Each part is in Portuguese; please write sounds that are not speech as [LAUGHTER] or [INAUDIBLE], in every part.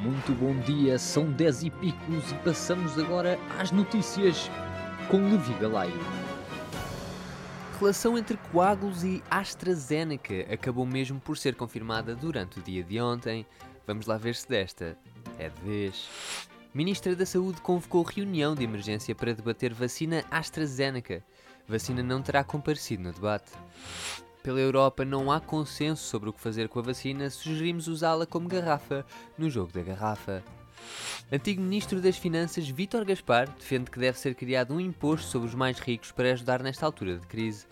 Muito bom dia, são 10 e picos e passamos agora às notícias com Levi Galaio. Relação entre coágulos e AstraZeneca acabou mesmo por ser confirmada durante o dia de ontem. Vamos lá ver se desta é de vez. Ministra da Saúde convocou reunião de emergência para debater vacina AstraZeneca. Vacina não terá comparecido no debate. Pela Europa não há consenso sobre o que fazer com a vacina, sugerimos usá-la como garrafa no jogo da garrafa. Antigo Ministro das Finanças Vítor Gaspar defende que deve ser criado um imposto sobre os mais ricos para ajudar nesta altura de crise.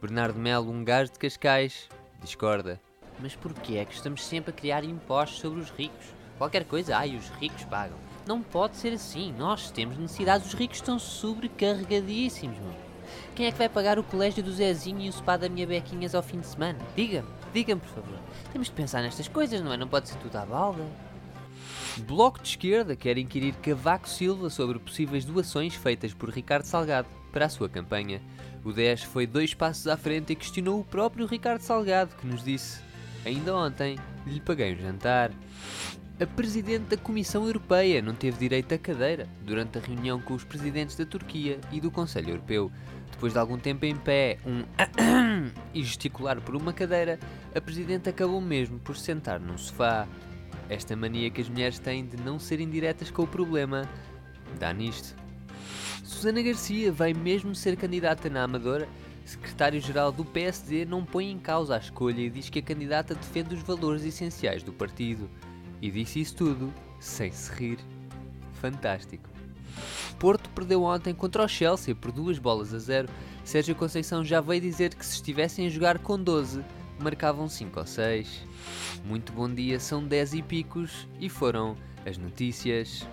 Bernardo Melo, um gajo de Cascais, discorda. Mas porquê é que estamos sempre a criar impostos sobre os ricos? Qualquer coisa, ai, os ricos pagam. Não pode ser assim. Nós temos necessidades, os ricos estão sobrecarregadíssimos, meu. Quem é que vai pagar o colégio do Zezinho e o spa da minha Bequinhas ao fim de semana? Diga-me, diga-me por favor. Temos de pensar nestas coisas, não é? Não pode ser tudo à balda. Bloco de Esquerda quer inquirir Cavaco Silva sobre possíveis doações feitas por Ricardo Salgado para a sua campanha. O 10 foi dois passos à frente e questionou o próprio Ricardo Salgado, que nos disse: Ainda ontem lhe paguei um jantar. A Presidente da Comissão Europeia não teve direito à cadeira durante a reunião com os presidentes da Turquia e do Conselho Europeu. Depois de algum tempo em pé, um [COUGHS] e gesticular por uma cadeira, a Presidente acabou mesmo por sentar num sofá. Esta mania que as mulheres têm de não serem diretas com o problema dá nisto. Susana Garcia vai mesmo ser candidata na Amadora. Secretário-geral do PSD não põe em causa a escolha e diz que a candidata defende os valores essenciais do partido. E disse isso tudo sem se rir. Fantástico. Porto perdeu ontem contra o Chelsea por duas bolas a zero. Sérgio Conceição já veio dizer que se estivessem a jogar com 12, marcavam 5 ou 6. Muito bom dia, são 10 e picos e foram as notícias.